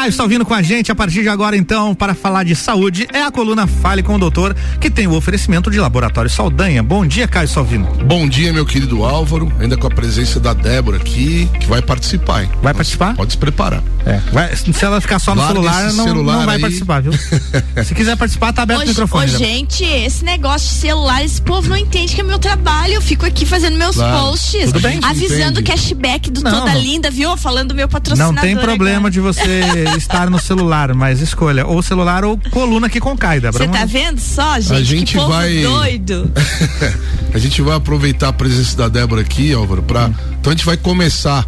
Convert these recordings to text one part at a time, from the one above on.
Caio Salvino com a gente a partir de agora, então, para falar de saúde, é a coluna Fale com o Doutor, que tem o oferecimento de Laboratório Saldanha. Bom dia, Caio Salvino. Bom dia, meu querido Álvaro, ainda com a presença da Débora aqui, que vai participar. Hein? Vai participar? Pode se preparar. É. Vai, se ela ficar só no Larga celular, não, celular não vai aí. participar, viu? se quiser participar, tá aberto o microfone. ô, Débora. gente, esse negócio de celular, esse povo não entende que é meu trabalho. Eu fico aqui fazendo meus Claro, posts, tudo bem. avisando o cashback do Não, Toda não. Linda, viu? Falando do meu Não patrocinador. tem problema agora. de você estar no celular, mas escolha ou celular ou coluna aqui com Caio, Débora. Você tá vendo só, gente? A gente que povo vai- doido. a gente vai aproveitar a presença da Débora aqui, Álvaro, pra. Hum. Então a gente vai começar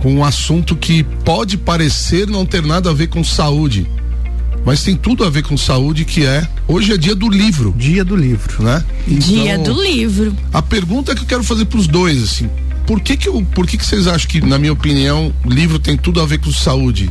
com um assunto que pode parecer não ter nada a ver com saúde, mas tem tudo a ver com saúde, que é hoje é dia do livro, Dia do livro. né? Dia Então, do livro. A pergunta que eu quero fazer pros dois, assim, por que que eu, por que que vocês acham que, na minha opinião, livro tem tudo a ver com saúde?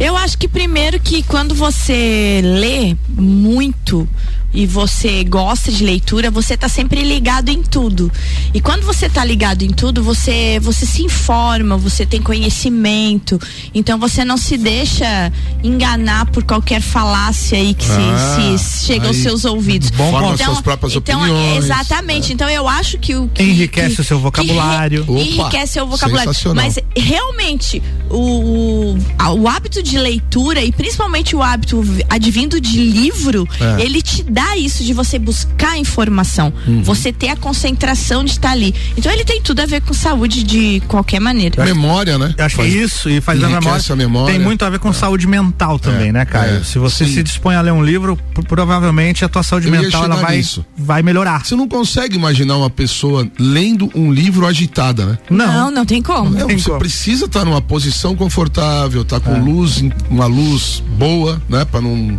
Eu acho que primeiro que quando você lê muito e você gosta de leitura, você tá sempre ligado em tudo. E quando você tá ligado em tudo, você você se informa, você tem conhecimento. Então você não se deixa enganar por qualquer falácia aí que se- Ah, se, chega aos aí seus ouvidos. Bom Forma ponto. suas próprias então, opiniões. Exatamente. Então eu acho que o que, Enriquece que- o seu vocabulário. re- Opa, enriquece o vocabulário. Mas realmente o, o hábito de leitura e principalmente o hábito vi- advindo de livro, É. ele te dá isso de você buscar informação, Uhum. você ter a concentração de estar ali. Então ele tem tudo a ver com saúde de qualquer maneira. Memória, né? Eu acho que Faz- isso e faz a memória, a memória. tem muito a ver com saúde mental também, É, né, Caio? é, Se você sim. se dispõe a ler um livro, pro- provavelmente a tua saúde Eu mental ela vai, nisso. vai melhorar. Você não consegue imaginar uma pessoa lendo um livro agitada, né? não, não tem como. Não, tem você como. precisa estar numa posição confortável, tá com luz, em- uma luz boa, né, Pra não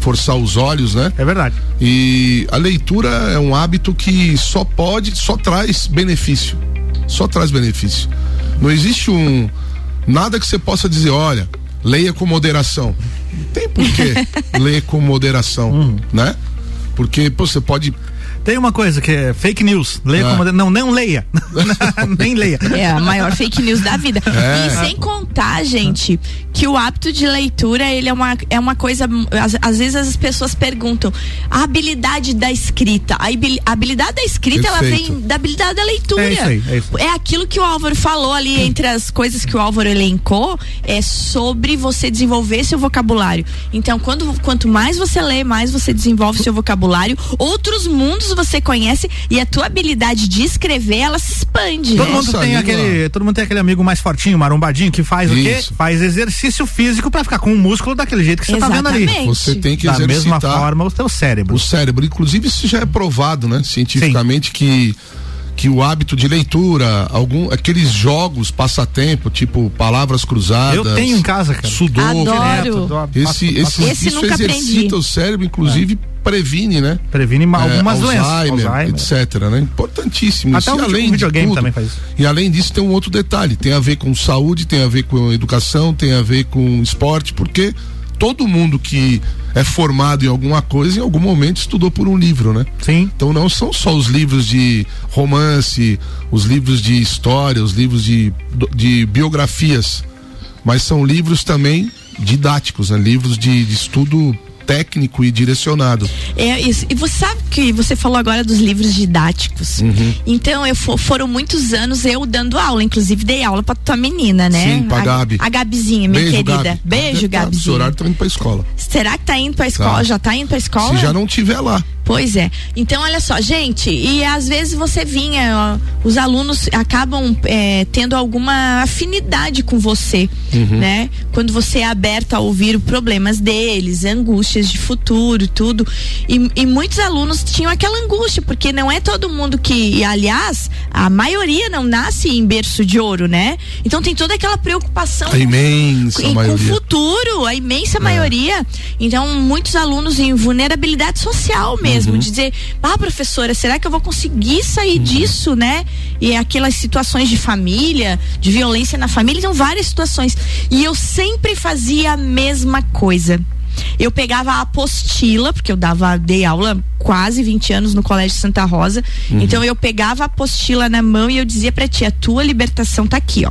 forçar os olhos, né? É verdade. E a leitura é um hábito que só pode, só traz benefício. Só traz benefício. Não existe um nada que você possa dizer, olha, leia com moderação. Não tem por que ler com moderação, né? Porque pô, você pode Tem uma coisa que é fake news. Leia Ah. como. Não, não leia. Nem leia. É a maior fake news da vida. É. E sem contar, gente, que o hábito de leitura, ele é uma, é uma coisa. Às, às vezes as pessoas perguntam a habilidade da escrita. A habil- a habilidade da escrita, ela vem da habilidade da leitura. É isso aí, é isso. É aquilo que o Álvaro falou ali, entre as coisas que o Álvaro elencou, é sobre você desenvolver seu vocabulário. Então, quando, quanto mais você lê, mais você desenvolve seu vocabulário, outros mundos você conhece e a tua habilidade de escrever, ela se expande. Todo né? mundo, Nossa, tem aquele, todo mundo tem aquele amigo mais fortinho, marombadinho, que faz o quê? Isso. Faz exercício físico pra ficar com o músculo daquele jeito que você tá vendo ali. Exatamente. você tem que Da exercitar mesma forma, o teu cérebro. o cérebro. Inclusive, isso já é provado, né? Cientificamente que que o hábito de leitura, algum aqueles jogos passatempo, tipo palavras cruzadas. Eu tenho em casa, cara. Sudoku. Adoro. Esse, esse, Esse isso nunca exercita aprendi. o cérebro, inclusive previne, né? Previne É, algumas doenças. Alzheimer, Alzheimer. etc, né? Importantíssimo. Até isso. o E além de videogame tudo, também faz isso. E além disso tem um outro detalhe, tem a ver com saúde, tem a ver com educação, tem a ver com esporte, porque todo mundo que é formado em alguma coisa, em algum momento estudou por um livro, né? Sim. Então não são só os livros de romance, os livros de história, os livros de, de biografias, mas são livros também didáticos, né? livros de, de estudo técnico e direcionado. É isso. E você sabe que você falou agora dos livros didáticos. Uhum. Então, eu fo- foram muitos anos eu dando aula, inclusive dei aula pra tua menina, né? Sim, pra a, Gabi. A Gabizinha, minha Beijo, querida. Gabi. Beijo, Tá, esse Gabizinha. horário tá indo pra escola. Será que tá indo pra escola? Tá. Já tá indo pra escola? Se já não tiver lá. Pois é. Então, olha só, gente, e às vezes você vinha, ó, os alunos acabam é, tendo alguma afinidade com você, Uhum. né? Quando você é aberto a ouvir problemas deles, angústias de futuro, tudo. E, e muitos alunos tinham aquela angústia, porque não é todo mundo que, e, aliás, a maioria não nasce em berço de ouro, né? Então tem toda aquela preocupação A imensa com o maioria. É. futuro, a imensa maioria. Então, muitos alunos em vulnerabilidade social mesmo, Uhum. de dizer, ah, professora, será que eu vou conseguir sair Uhum. disso, né? E aquelas situações de família, de violência na família, então várias situações. E eu sempre fazia a mesma coisa. Eu pegava a apostila, porque eu dava, dei aula quase 20 anos no Colégio Santa Rosa. Uhum. Então eu pegava a apostila na mão e eu dizia pra ti, a tua libertação tá aqui, ó.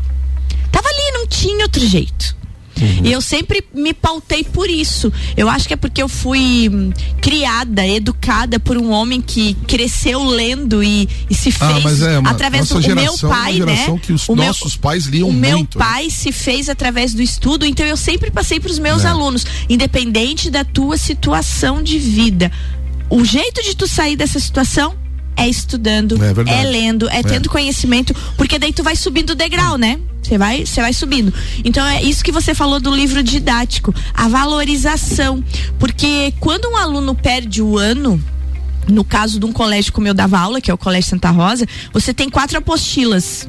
Tava ali, não tinha outro jeito. Uhum. E eu sempre me pautei por isso. Eu acho que é porque eu fui hum, criada, educada por um homem que cresceu lendo e, e se ah, fez ah, é, uma, através do geração, meu pai, né? que os o nossos meu, pais liam o muito. O meu né? pai né? se fez através do estudo, então eu sempre passei para os meus é. alunos, independente da tua situação de vida. O jeito de tu sair dessa situação é estudando, é, é lendo, é, é, tendo conhecimento, porque daí tu vai subindo o degrau, né? Você vai, você vai subindo. Então é isso que você falou do livro didático, a valorização, porque quando um aluno perde o ano, no caso de um colégio como eu dava aula, que é o Colégio Santa Rosa, você tem quatro apostilas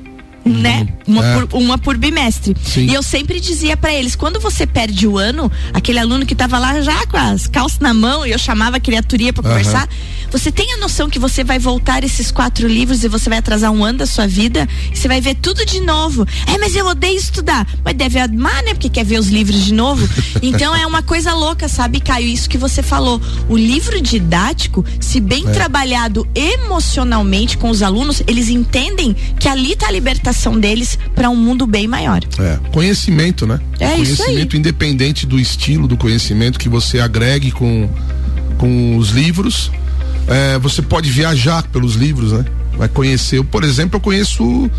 né? Uma, é. por, uma por bimestre. Sim. E eu sempre dizia para eles, quando você perde o ano, aquele aluno que tava lá já com as calças na mão e eu chamava a criaturia para conversar, você tem a noção que você vai voltar esses quatro livros e você vai atrasar um ano da sua vida e você vai ver tudo de novo. É, mas eu odeio estudar. Mas deve amar, né? Porque quer ver os livros de novo. Então é uma coisa louca, sabe, Caio? Isso que você falou. O livro didático, se bem é. trabalhado emocionalmente com os alunos, eles entendem que ali tá a libertação deles para um mundo bem maior. É, conhecimento, né? É conhecimento independente do estilo do conhecimento que você agregue com com os livros é, você pode viajar pelos livros, né? Vai conhecer. Eu, por exemplo, eu conheço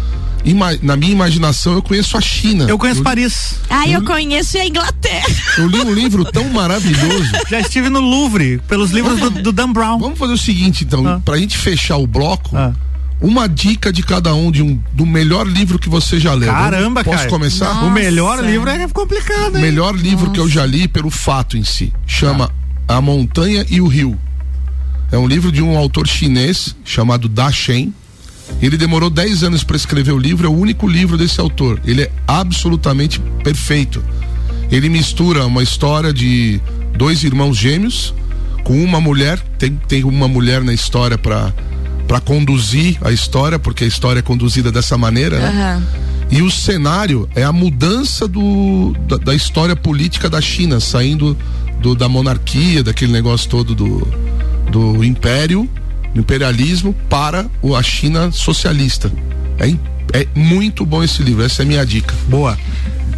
na minha imaginação, eu conheço a China. Eu conheço eu, Paris. Ah, eu, eu, conheço a Inglaterra. Eu li um livro tão maravilhoso. Já estive no Louvre, pelos livros do, do Dan Brown. Vamos fazer o seguinte, então, ah. pra gente fechar o bloco. Ah. Uma dica de cada um de um do melhor livro que você já leu. Caramba, Posso cara. começar? Nossa. O melhor livro é complicado, hein? Melhor livro Nossa. que eu já li pelo fato em si. Chama ah. A Montanha e o Rio é um livro de um autor chinês chamado Da Shen. Ele demorou 10 anos para escrever o livro, é o único livro desse autor. Ele é absolutamente perfeito. Ele mistura uma história de dois irmãos gêmeos com uma mulher, tem, tem uma mulher na história para para conduzir a história, porque a história é conduzida dessa maneira, né? Uhum. E o cenário é a mudança do, da, da história política da China, saindo do, da monarquia, daquele negócio todo do, do império, do imperialismo para a China socialista. É, é muito bom esse livro, essa é a minha dica. Boa.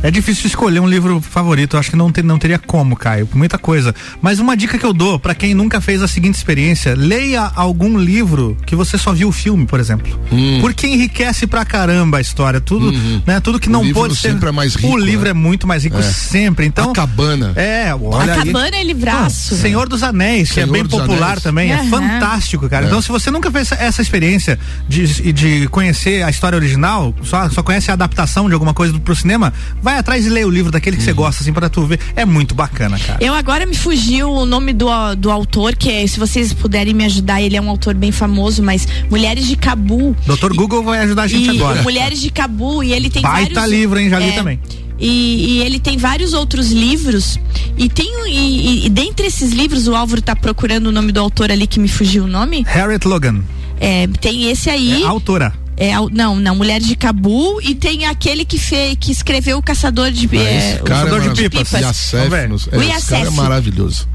É difícil escolher um livro favorito, eu acho que não, ter, não teria como, Caio, muita coisa. Mas uma dica que eu dou para quem nunca fez a seguinte experiência: leia algum livro que você só viu o filme, por exemplo. Hum. Porque enriquece pra caramba a história. Tudo, uhum. né? Tudo que o não pode ser. É mais rico, o livro né? é muito mais rico é. sempre. Então. A cabana. É, olha. A cabana é livraço. Ah, Senhor dos Anéis, Senhor que é bem popular Anéis. também. Uhum. É fantástico, cara. É. Então, se você nunca fez essa, essa experiência de, de conhecer a história original, só, só conhece a adaptação de alguma coisa do, pro cinema, vai atrás e lê o livro daquele que você uhum. gosta, assim, para tu ver. É muito bacana, cara. Eu agora me fugiu o nome do, do autor, que é, se vocês puderem me ajudar, ele é um autor bem famoso, mas Mulheres de Cabu. Doutor Google vai ajudar a gente agora. Mulheres de Cabu, e ele tem Baita vários. livro, hein? Já li é, também. E, e, ele tem vários outros livros e tem e, e, dentre esses livros o Álvaro está procurando o nome do autor ali que me fugiu o nome Harriet Logan é, tem esse aí é, autora é, não, não, Mulheres de Cabu e tem aquele que fez, que escreveu o Caçador de, ah, é, o Caçador é de Pipas. Yacef, esse cara é maravilhoso.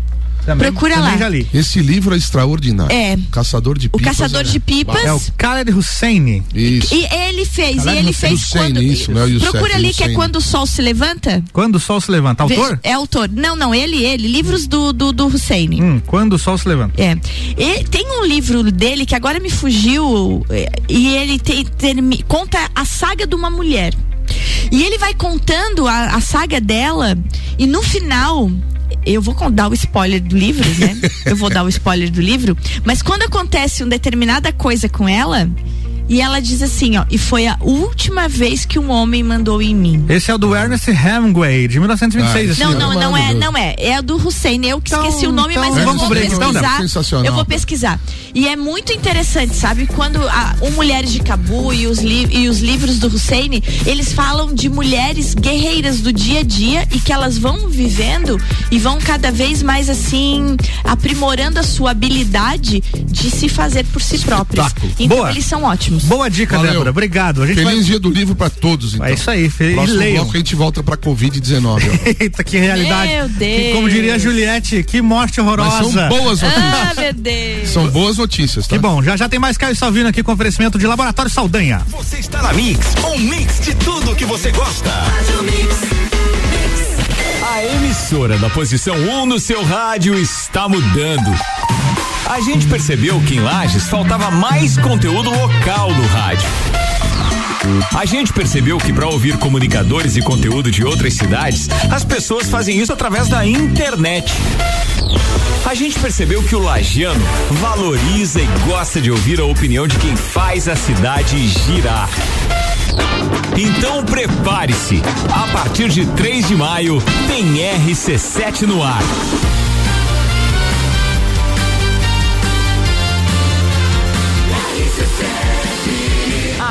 Também, Procura também lá. Já li. Esse livro é extraordinário. É. Caçador de Pipas. O Caçador é, de Pipas. É o Khaled Hussein. Isso. E ele fez, Khaled e ele fez Hussein, quando. Isso, não é Youssef, Procura ali que é quando o sol se levanta. Quando o sol se levanta. Autor? É autor. Não, não, ele, ele. Livros do, do, do Hussein. Hum, quando o sol se levanta. É. E tem um livro dele que agora me fugiu é, e ele tem, tem, conta a saga de uma mulher. E ele vai contando a, a saga dela e no final eu vou dar o spoiler do livro, né? eu vou dar o spoiler do livro, mas quando acontece uma determinada coisa com ela, e ela diz assim, ó, e foi a última vez que um homem mandou em mim. Esse é o do Ernest Hemingway, de 1926. Ah, não, não, não é, não é. É do Hussein, eu que então, esqueci o nome, então, mas eu vou pesquisar. Então, eu vou pesquisar. E é muito interessante, sabe? Quando a, o Mulheres de Cabu e os, li, e os livros do Hussein, eles falam de mulheres guerreiras do dia a dia e que elas vão vivendo e vão cada vez mais assim aprimorando a sua habilidade de se fazer por si próprias. Então Boa. eles são ótimos. Boa dica, Valeu. Débora. Obrigado. Feliz vai... dia do livro para todos, então. É isso aí. Feliz Próximo leiam. bloco a gente volta pra Covid-19. Eita, que realidade. Meu Deus. Que, como diria a Juliette, que morte horrorosa. Mas são boas notícias. Ah, meu Deus. São boas notícias, tá? Que bom. Já já tem mais Caio Salvino aqui com oferecimento de Laboratório Saldanha. Você está na Mix, um mix de tudo que você gosta. Mix. emissora da posição 1 um no seu rádio está mudando. A gente percebeu que em Lages faltava mais conteúdo local no rádio. A gente percebeu que para ouvir comunicadores e conteúdo de outras cidades, as pessoas fazem isso através da internet. A gente percebeu que o lagiano valoriza e gosta de ouvir a opinião de quem faz a cidade girar. Então prepare-se. A partir de 3 de maio tem RC7 no ar.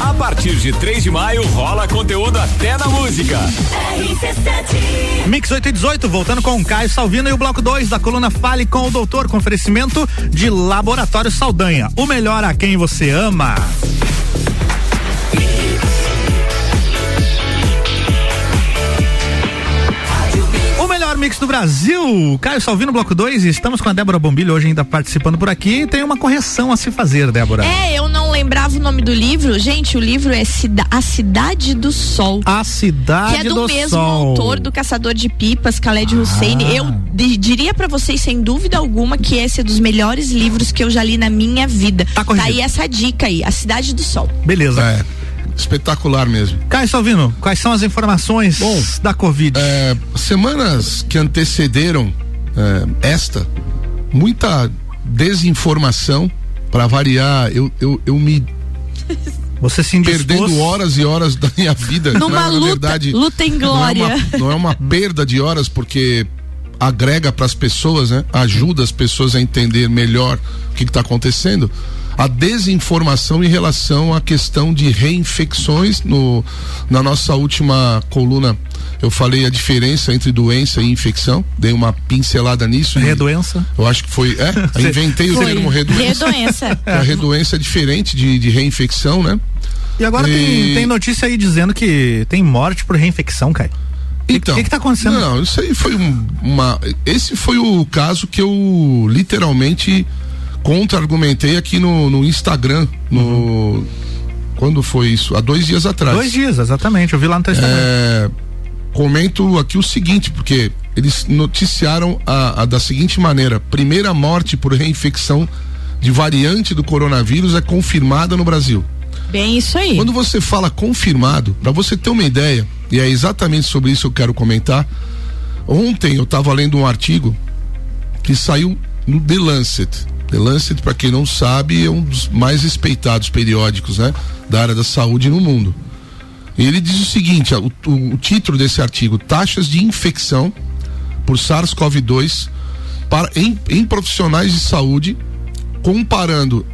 A partir de 3 de maio rola conteúdo até na música. Mix 8 e 18, voltando com o Caio Salvino e o bloco 2 da coluna Fale com o Doutor, com oferecimento de Laboratório Saldanha. O melhor a quem você ama. Mix do Brasil. Caio Salvino, bloco 2. Estamos com a Débora Bombilho hoje ainda participando por aqui. Tem uma correção a se fazer, Débora. É, eu não lembrava o nome do livro. Gente, o livro é Cida A Cidade do Sol. A Cidade do Sol. Que é do, do mesmo Sol. autor do Caçador de Pipas, Khaled ah. Hussein. Eu diria para vocês, sem dúvida alguma, que esse é dos melhores livros que eu já li na minha vida. Tá, tá aí essa dica aí, A Cidade do Sol. Beleza. É espetacular mesmo. Caio Salvino, quais são as informações Bom, da Covid? É, semanas que antecederam é, esta, muita desinformação, para variar, eu, eu, eu me. Você se Perdendo horas e horas da minha vida. Numa é, luta, verdade, luta em glória. Não é uma, não é uma perda de horas, porque agrega para as pessoas, né? Ajuda as pessoas a entender melhor o que está acontecendo a desinformação em relação à questão de reinfecções. No, na nossa última coluna, eu falei a diferença entre doença e infecção, dei uma pincelada nisso. Redoença? Eu acho que foi. É, inventei foi. o termo redoença. Redoença. a redoença é diferente de, de reinfecção, né? E agora e... Tem, tem notícia aí dizendo que tem morte por reinfecção, Caio. Então, o que, está acontecendo? Não, isso aí foi um, uma. Esse foi o caso que eu literalmente contra-argumentei aqui no, no Instagram, no. Uhum. Quando foi isso? Há dois dias atrás. Dois dias, exatamente. Eu vi lá no Instagram. É, comento aqui o seguinte, porque eles noticiaram a, a, da seguinte maneira: primeira morte por reinfecção de variante do coronavírus é confirmada no Brasil. Bem, isso aí. Quando você fala confirmado, para você ter uma ideia, e é exatamente sobre isso que eu quero comentar. Ontem eu estava lendo um artigo que saiu no The Lancet. The Lancet, para quem não sabe, é um dos mais respeitados periódicos né, da área da saúde no mundo. Ele diz o seguinte: o, o, o título desse artigo, taxas de infecção por SARS-CoV-2 em, em profissionais de saúde, comparando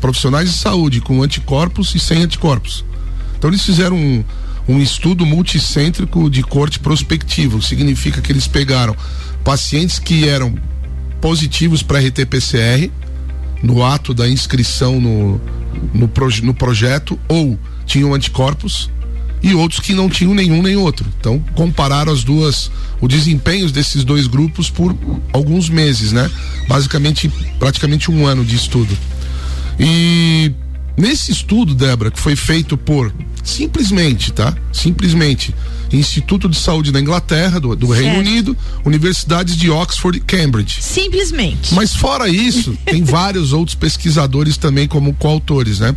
profissionais de saúde com anticorpos e sem anticorpos. Então eles fizeram um, um estudo multicêntrico de corte prospectivo, significa que eles pegaram pacientes que eram positivos para RT-PCR no ato da inscrição no, no, proje, no projeto ou tinham anticorpos e outros que não tinham nenhum nem outro. Então, compararam as duas, o desempenho desses dois grupos por alguns meses, né? Basicamente, praticamente um ano de estudo. E nesse estudo, Débora, que foi feito por simplesmente, tá? Simplesmente Instituto de Saúde da Inglaterra, do, do Reino Unido, universidades de Oxford e Cambridge. Simplesmente. Mas fora isso, tem vários outros pesquisadores também como coautores, né?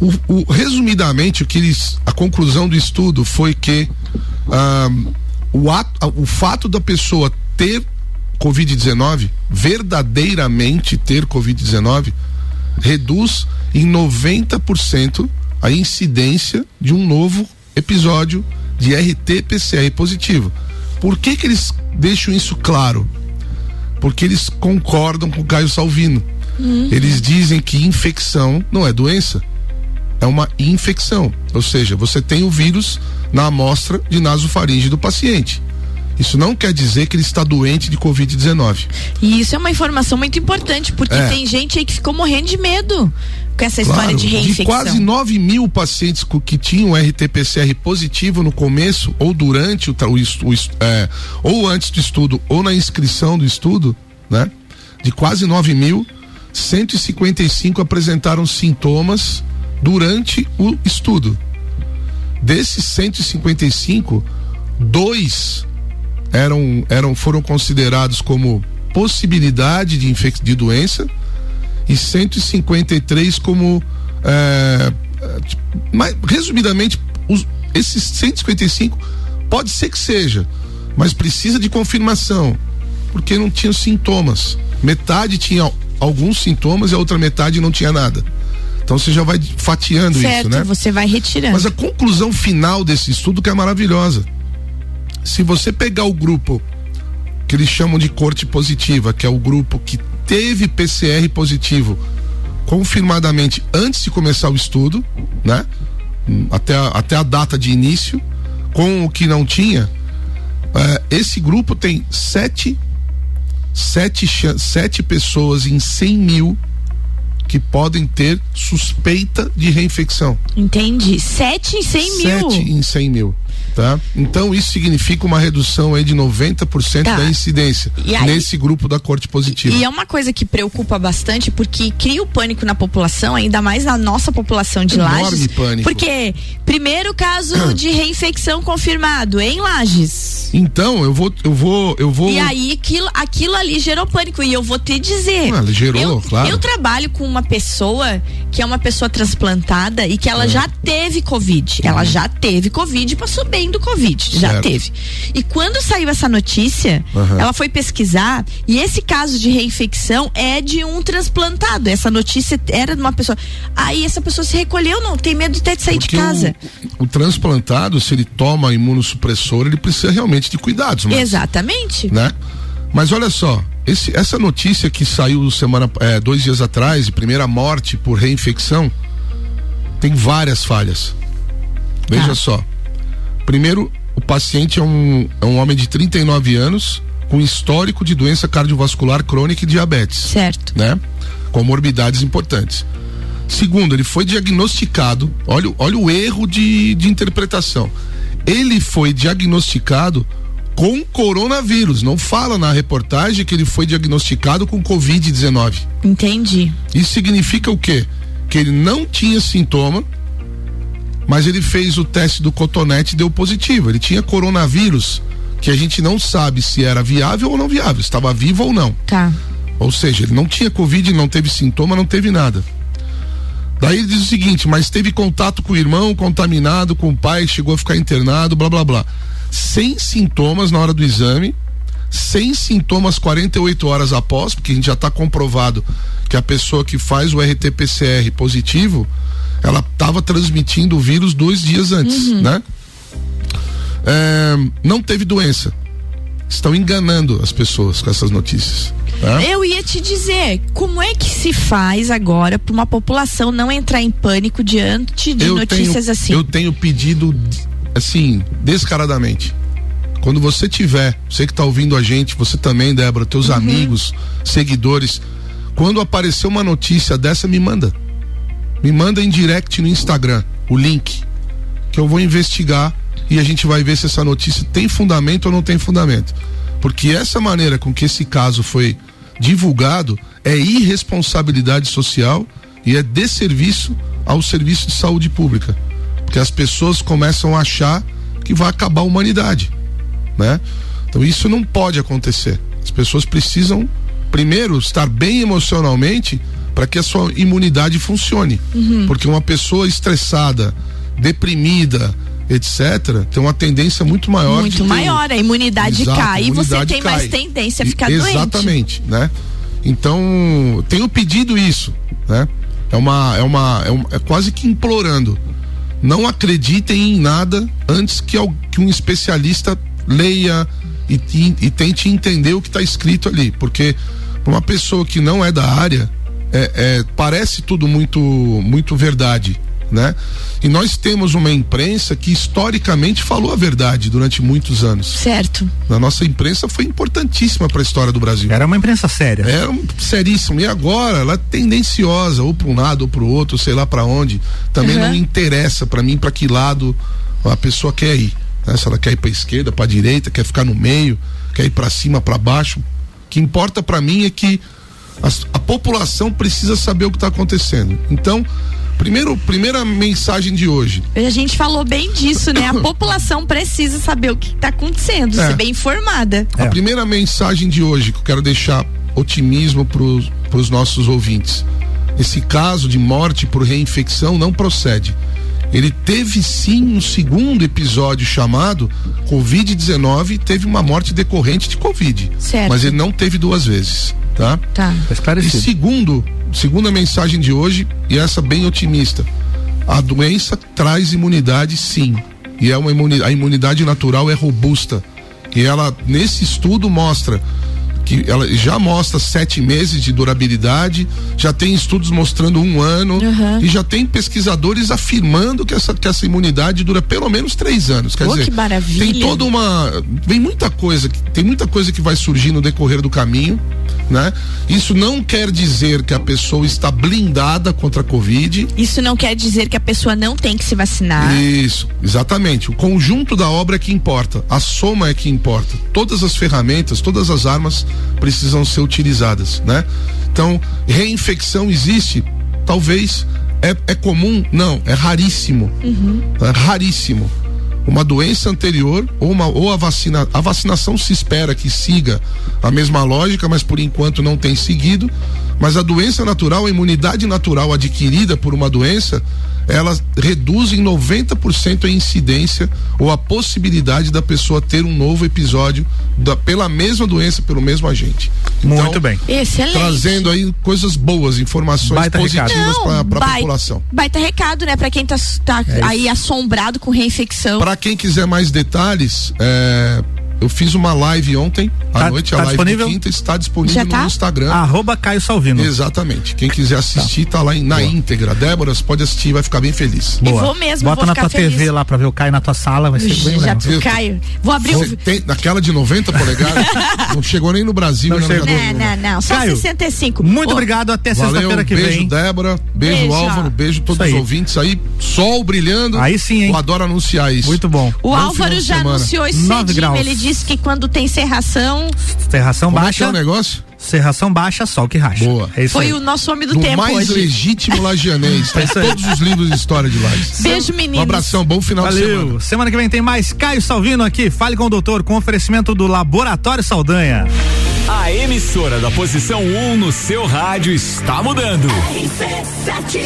O, o, resumidamente, o que eles, a conclusão do estudo foi que ah, o, ato, o fato da pessoa ter Covid-19, verdadeiramente ter Covid-19, reduz em 90% a incidência de um novo episódio de RT-PCR positivo. Por que, que eles deixam isso claro? Porque eles concordam com o Caio Salvino. Uhum. Eles dizem que infecção não é doença, é uma infecção. Ou seja, você tem o vírus na amostra de nasofaringe do paciente. Isso não quer dizer que ele está doente de Covid-19. E isso é uma informação muito importante, porque é. tem gente aí que ficou morrendo de medo com essa claro, história de reinfecção. De quase 9 mil pacientes que tinham RT-PCR positivo no começo, ou durante o, o, o é, ou antes do estudo, ou na inscrição do estudo, né? De quase 9 mil, 155 apresentaram sintomas durante o estudo. Desses 155, dois eram, eram foram considerados como possibilidade de, de doença e 153 como é, mas, resumidamente os, esses 155 pode ser que seja mas precisa de confirmação porque não tinham sintomas metade tinha alguns sintomas e a outra metade não tinha nada então você já vai fatiando certo, isso, né? Você vai retirando. Mas a conclusão final desse estudo que é maravilhosa se você pegar o grupo que eles chamam de corte positiva, que é o grupo que teve PCR positivo confirmadamente antes de começar o estudo, né? Até a, até a data de início, com o que não tinha, é, esse grupo tem sete, sete, sete pessoas em 100 mil que podem ter suspeita de reinfecção. Entendi. Sete em 100 mil? Sete em 100 mil tá? Então isso significa uma redução aí de 90% tá. da incidência aí, nesse grupo da corte positiva. E é uma coisa que preocupa bastante porque cria o pânico na população, ainda mais na nossa população de Enorme Lages. pânico. Porque primeiro caso de reinfecção confirmado em Lages. Então, eu vou eu vou eu vou E aí aquilo, aquilo ali gerou pânico e eu vou te dizer. Ah, gerou, eu, claro. Eu trabalho com uma pessoa que é uma pessoa transplantada e que ela é. já teve covid. Ela uhum. já teve covid e passou bem do Covid, já teve. E quando saiu essa notícia, uhum. ela foi pesquisar e esse caso de reinfecção é de um transplantado. Essa notícia era de uma pessoa. Aí essa pessoa se recolheu, não, tem medo até de sair Porque de casa. O, o, transplantado, se ele toma imunossupressor, ele precisa realmente de cuidados. Mas, Exatamente. Né? Mas olha só, esse, essa notícia que saiu semana, é, dois dias atrás, de primeira morte por reinfecção, tem várias falhas. Veja ah. só. Primeiro, o paciente é um, é um homem de 39 anos com histórico de doença cardiovascular crônica e diabetes. Certo. Né? Comorbidades importantes. Segundo, ele foi diagnosticado, olha, olha o erro de, de interpretação. Ele foi diagnosticado com coronavírus. Não fala na reportagem que ele foi diagnosticado com Covid-19. Entendi. Isso significa o quê? Que ele não tinha sintoma, mas ele fez o teste do cotonete e deu positivo. Ele tinha coronavírus, que a gente não sabe se era viável ou não viável, estava vivo ou não. Tá. Ou seja, ele não tinha Covid, não teve sintoma, não teve nada. Daí ele diz o seguinte, mas teve contato com o irmão contaminado, com o pai, chegou a ficar internado, blá blá blá. Sem sintomas na hora do exame, sem sintomas 48 horas após, porque a gente já está comprovado que a pessoa que faz o RT-PCR positivo, ela estava transmitindo o vírus dois dias antes, uhum. né? É, não teve doença. Estão enganando as pessoas com essas notícias. Tá? Eu ia te dizer, como é que se faz agora para uma população não entrar em pânico diante de eu notícias tenho, assim? Eu tenho pedido, assim, descaradamente. Quando você tiver, você que está ouvindo a gente, você também, Débora, teus uhum. amigos, seguidores, quando aparecer uma notícia dessa, me manda me manda em direct no Instagram o link que eu vou investigar e a gente vai ver se essa notícia tem fundamento ou não tem fundamento. Porque essa maneira com que esse caso foi divulgado é irresponsabilidade social e é desserviço ao serviço de saúde pública. Porque as pessoas começam a achar que vai acabar a humanidade, né? Então isso não pode acontecer. As pessoas precisam primeiro estar bem emocionalmente para que a sua imunidade funcione. Uhum. Porque uma pessoa estressada, deprimida, etc., tem uma tendência muito maior. Muito de ter- maior, a imunidade Exato, cai e você tem mais cai. tendência a E- ficar doente. Exatamente, né? Então, tenho pedido isso, né? É uma, é uma, é, um- é quase que implorando. Não acreditem em nada antes que, que um especialista leia e, e- e tente entender o que está escrito ali, porque uma pessoa que não é da área, é- é, parece tudo muito, muito verdade, né? E nós temos uma imprensa que historicamente falou a verdade durante muitos anos. Certo. A nossa imprensa foi importantíssima para a história do Brasil. Era uma imprensa séria. Era um seríssimo. E agora ela é tendenciosa, ou para um lado ou para o outro, sei lá para onde. Também Uhum. não interessa para mim para que lado a pessoa quer ir. né? Se ela quer ir para esquerda, para direita, quer ficar no meio, quer ir para cima, para baixo. O que importa para mim é que as- a população precisa saber o que está acontecendo. Então, primeiro, primeira mensagem de hoje. A gente falou bem disso, né? A população precisa saber o que está acontecendo, É. ser bem informada. A primeira mensagem de hoje que eu quero deixar otimismo para os nossos ouvintes. Esse caso de morte por reinfecção não procede. Ele teve sim um segundo episódio chamado Covid-19 e teve uma morte decorrente de Covid. Certo. Mas ele não teve duas vezes, tá? Tá. Tá E segundo, segunda mensagem de hoje, e essa bem otimista. A doença traz imunidade sim. E é uma imuni a imunidade natural é robusta. E ela, nesse estudo, mostra que ela já mostra sete meses de durabilidade, já tem estudos mostrando um ano, Uhum. e já tem pesquisadores afirmando que essa, que essa imunidade dura pelo menos três anos. Quer Pô, dizer, que maravilha. tem toda uma. Vem muita coisa, tem muita coisa que vai surgir no decorrer do caminho, né? Isso não quer dizer que a pessoa está blindada contra a Covid. Isso não quer dizer que a pessoa não tem que se vacinar. Isso, exatamente. O conjunto da obra é que importa, a soma é que importa. Todas as ferramentas, todas as armas precisam ser utilizadas, né? Então, reinfecção existe? Talvez. É, é comum? Não, é raríssimo. É raríssimo. Uma doença anterior ou, uma, ou a vacina. A vacinação se espera que siga a mesma lógica, mas por enquanto não tem seguido. Mas a doença natural, a imunidade natural adquirida por uma doença, ela reduz em 90% a incidência ou a possibilidade da pessoa ter um novo episódio da, pela mesma doença, pelo mesmo agente. Então, Muito bem. Excelente. Trazendo aí coisas boas, informações Baita positivas para a baita- população. Baita recado, né? Pra quem tá, tá É aí assombrado com reinfecção. Para quem quiser mais detalhes, é, eu fiz uma live ontem à Tá- noite, tá a live disponível? do quinta está disponível Já tá? no Instagram. Arroba Caio Salvino. Exatamente. Quem quiser assistir, tá, lá em- na íntegra. Débora, você pode assistir, vai ficar bem feliz. E vou mesmo, Bota vou na ficar tua TV feliz. lá pra ver o Caio na tua sala, vai ser bem Já legal. Viu? Caio. Vou abrir Você o. tem, naquela de 90 polegadas, não chegou nem no Brasil. Não né, chegou. no- Não, não, não. Só Caio, 65. Muito Ô, obrigado, até sexta-feira que beijo vem. Débora, beijo, Beijo. Álvaro, beijo todos Isso os ouvintes aí. Sol brilhando. Aí sim, hein? Eu adoro anunciar isso. Muito bom. O Álvaro já anunciou esse Nove cedinho. graus. Ele disse que quando tem serração, Serração Como é que é baixa, o negócio? serração baixa, sol que racha. Boa. É isso foi aí. o nosso homem do, Do tempo mais hoje. legítimo lagianês. Tá É em isso aí. todos os livros de história de Lages. Beijo, Um meninos. abração, bom final de semana. Valeu. Semana que vem tem mais Caio Salvino aqui. Fale com o doutor com oferecimento do Laboratório Saldanha. A emissora da posição 1 no seu rádio está mudando. RC7